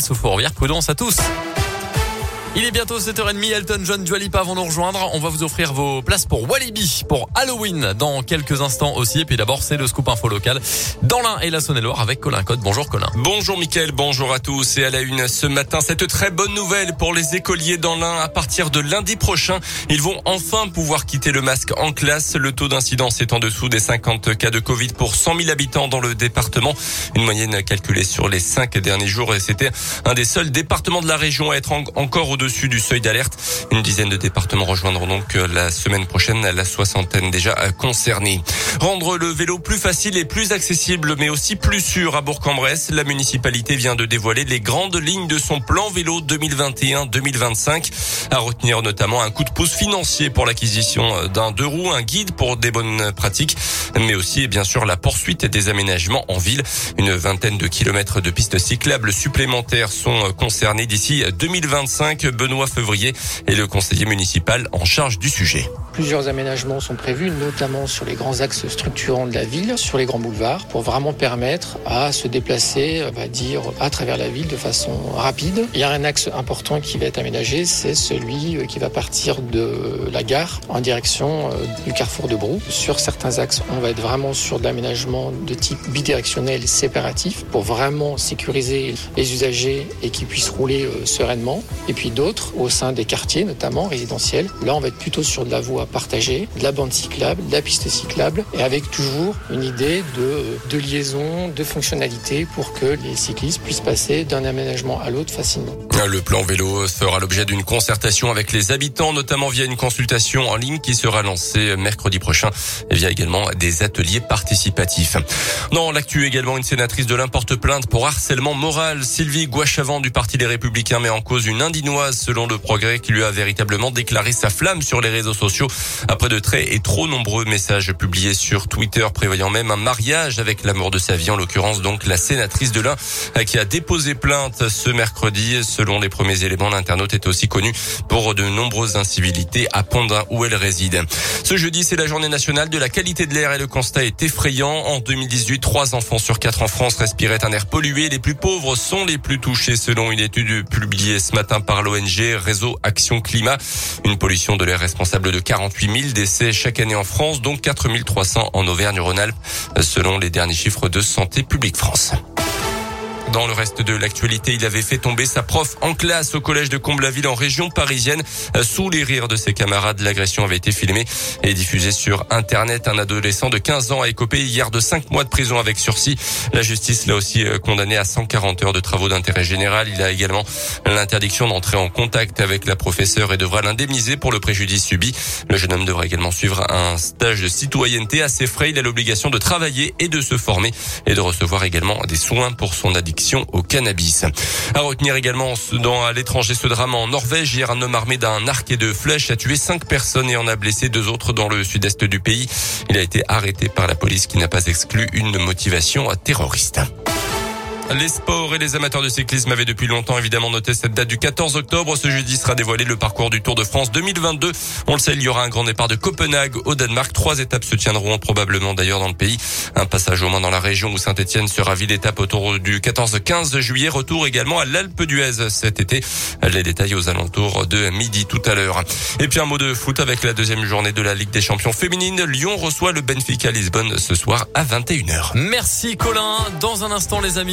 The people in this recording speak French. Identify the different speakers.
Speaker 1: Sous Fourvière, prudence à tous. Il est bientôt 7h30, Elton John, Dualipa vont nous rejoindre. On va vous offrir vos places pour Walibi pour Halloween dans quelques instants aussi. Et puis d'abord, c'est le scoop info local dans l'Ain et la Saône-et-Loire avec Colin Code. Bonjour Colin.
Speaker 2: Bonjour Mickaël, bonjour à tous. Et à la une ce matin, cette très bonne nouvelle pour les écoliers dans l'Ain. À partir de lundi prochain, ils vont enfin pouvoir quitter le masque en classe. Le taux d'incidence est en dessous des 50 cas de Covid pour 100 000 habitants dans le département. Une moyenne calculée sur les cinq derniers jours. Et c'était un des seuls départements de la région à être encore au dessus du seuil d'alerte. Une dizaine de départements rejoindront donc euh, la semaine prochaine la soixantaine déjà euh, concernée. Rendre le vélo plus facile et plus accessible, mais aussi plus sûr à Bourg-en-Bresse, la municipalité vient de dévoiler les grandes lignes de son plan vélo 2021-2025. À retenir notamment un coup de pouce financier pour l'acquisition euh, d'un deux roues, un guide pour des bonnes pratiques, mais aussi bien sûr la poursuite des aménagements en ville. Une vingtaine de kilomètres de pistes cyclables supplémentaires sont concernés d'ici 2025. Benoît Fevrier est le conseiller municipal en charge du sujet.
Speaker 3: Plusieurs aménagements sont prévus, notamment sur les grands axes structurants de la ville, sur les grands boulevards, pour vraiment permettre à se déplacer, on dire, à travers la ville de façon rapide. Il y a un axe important qui va être aménagé, c'est celui qui va partir de la gare en direction euh, du carrefour de Brou. Sur certains axes, on va être vraiment sur de l'aménagement de type bidirectionnel séparatif pour vraiment sécuriser les usagers et qu'ils puissent rouler euh, sereinement. Et puis d'autres, au sein des quartiers, notamment résidentiels, là on va être plutôt sur de la voie partagée, de la bande cyclable, de la piste cyclable, et avec toujours une idée de, de liaison, de fonctionnalité pour que les cyclistes puissent passer d'un aménagement à l'autre facilement.
Speaker 2: Le plan vélo sera l'objet d'une concertation avec les habitants, notamment via une consultation en ligne qui sera lancée mercredi prochain, et via également des ateliers participatifs. Dans l'actu également, une sénatrice de l'importe plainte pour harcèlement moral. Sylvie Gouachavant du Parti des Républicains met en cause une indinoise selon le progrès qui lui a véritablement déclaré sa flamme sur les réseaux sociaux après de très et trop nombreux messages publiés sur Twitter prévoyant même un mariage avec l'amour de sa vie, en l'occurrence donc la sénatrice de l'Ain qui a déposé plainte ce mercredi. Selon les premiers éléments, l'internaute est aussi connu pour de nombreuses incivilités à Pondin où elle réside. Ce jeudi, c'est la journée nationale de la qualité de l'air et le constat est effrayant. En 2018, trois enfants sur quatre en France respiraient un air pollué. Les plus pauvres sont les plus touchés selon une étude publiée ce matin par l'ONG Réseau Action Climat. Une pollution de l'air responsable de 48 000 décès chaque année en France, dont 4 300 en Auvergne-Rhône-Alpes, selon les derniers chiffres de Santé publique France. Dans le reste de l'actualité, il avait fait tomber sa prof en classe au collège de Comble-la-Ville en région parisienne. Sous les rires de ses camarades, l'agression avait été filmée et diffusée sur Internet. Un adolescent de 15 ans a écopé hier de 5 mois de prison avec sursis. La justice l'a aussi euh, condamné à 140 heures de travaux d'intérêt général. Il a également l'interdiction d'entrer en contact avec la professeure et devra l'indemniser pour le préjudice subi. Le jeune homme devra également suivre un stage de citoyenneté à ses frais. Il a l'obligation de travailler et de se former et de recevoir également des soins pour son au cannabis. À retenir également dans à l'étranger ce drame en Norvège. Hier, un homme armé d'un arc et de flèches a tué cinq personnes et en a blessé deux autres dans le sud-est du pays. Il a été arrêté par la police qui n'a pas exclu une motivation terroriste. Les sports et les amateurs de cyclisme avaient depuis longtemps évidemment noté cette date du 14 octobre. Ce jeudi sera dévoilé le parcours du Tour de France 2022. On le sait, il y aura un grand départ de Copenhague au Danemark. Trois étapes se tiendront probablement d'ailleurs dans le pays. Un passage au moins dans la région où Saint-Etienne sera ville étape autour du 14-15 juillet. Retour également à l'Alpe d'Huez cet été. Les détails aux alentours de midi tout à l'heure. Et puis un mot de foot avec la deuxième journée de la Ligue des Champions féminine. Lyon reçoit le Benfica Lisbonne ce soir à 21h.
Speaker 1: Merci Colin. Dans un instant les amis.